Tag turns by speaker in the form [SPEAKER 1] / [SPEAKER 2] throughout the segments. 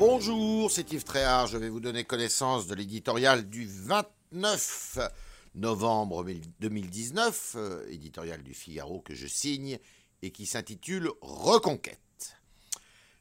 [SPEAKER 1] Bonjour, c'est Yves Tréhard. Je vais vous donner connaissance de l'éditorial du 29 novembre 2019, euh, éditorial du Figaro que je signe et qui s'intitule Reconquête.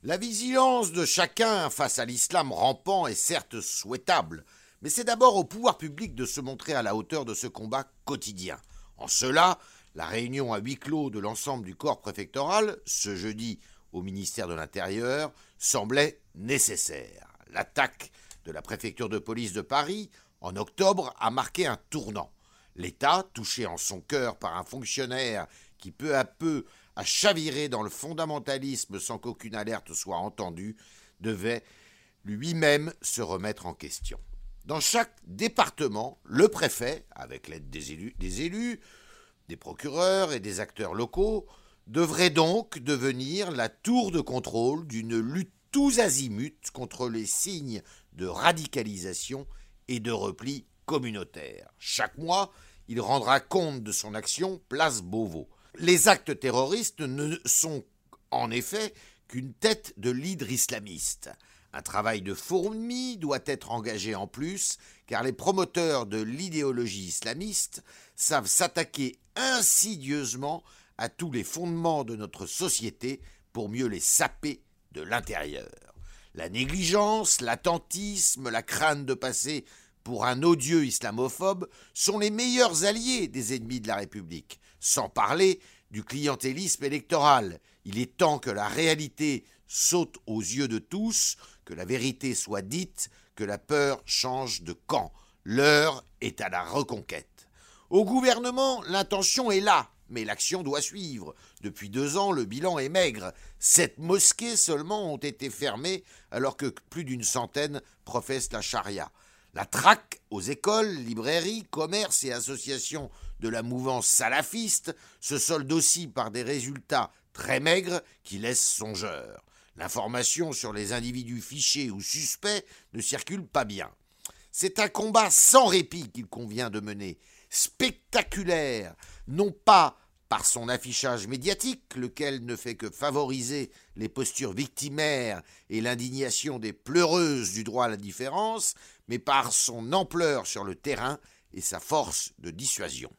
[SPEAKER 1] La vigilance de chacun face à l'islam rampant est certes souhaitable, mais c'est d'abord au pouvoir public de se montrer à la hauteur de ce combat quotidien. En cela, la réunion à huis clos de l'ensemble du corps préfectoral, ce jeudi au ministère de l'Intérieur, semblait nécessaire. L'attaque de la préfecture de police de Paris en octobre a marqué un tournant. L'État, touché en son cœur par un fonctionnaire qui peu à peu a chaviré dans le fondamentalisme sans qu'aucune alerte soit entendue, devait lui-même se remettre en question. Dans chaque département, le préfet, avec l'aide des élus, des élus, des procureurs et des acteurs locaux, devrait donc devenir la tour de contrôle d'une lutte tous azimuts contre les signes de radicalisation et de repli communautaire. Chaque mois, il rendra compte de son action place Beauvau. Les actes terroristes ne sont en effet qu'une tête de l'hydre islamiste. Un travail de fourmi doit être engagé en plus, car les promoteurs de l'idéologie islamiste savent s'attaquer insidieusement à tous les fondements de notre société pour mieux les saper de l'intérieur. La négligence, l'attentisme, la crainte de passer pour un odieux islamophobe sont les meilleurs alliés des ennemis de la République, sans parler du clientélisme électoral. Il est temps que la réalité saute aux yeux de tous, que la vérité soit dite, que la peur change de camp. L'heure est à la reconquête. Au gouvernement, l'intention est là, mais l'action doit suivre. Depuis deux ans, le bilan est maigre. Sept mosquées seulement ont été fermées, alors que plus d'une centaine professent la charia. La traque aux écoles, librairies, commerces et associations de la mouvance salafiste se solde aussi par des résultats très maigres qui laissent songeurs. L'information sur les individus fichés ou suspects ne circule pas bien. C'est un combat sans répit qu'il convient de mener, spectaculaire, non pas par son affichage médiatique, lequel ne fait que favoriser les postures victimaires et l'indignation des pleureuses du droit à la différence, mais par son ampleur sur le terrain et sa force de dissuasion.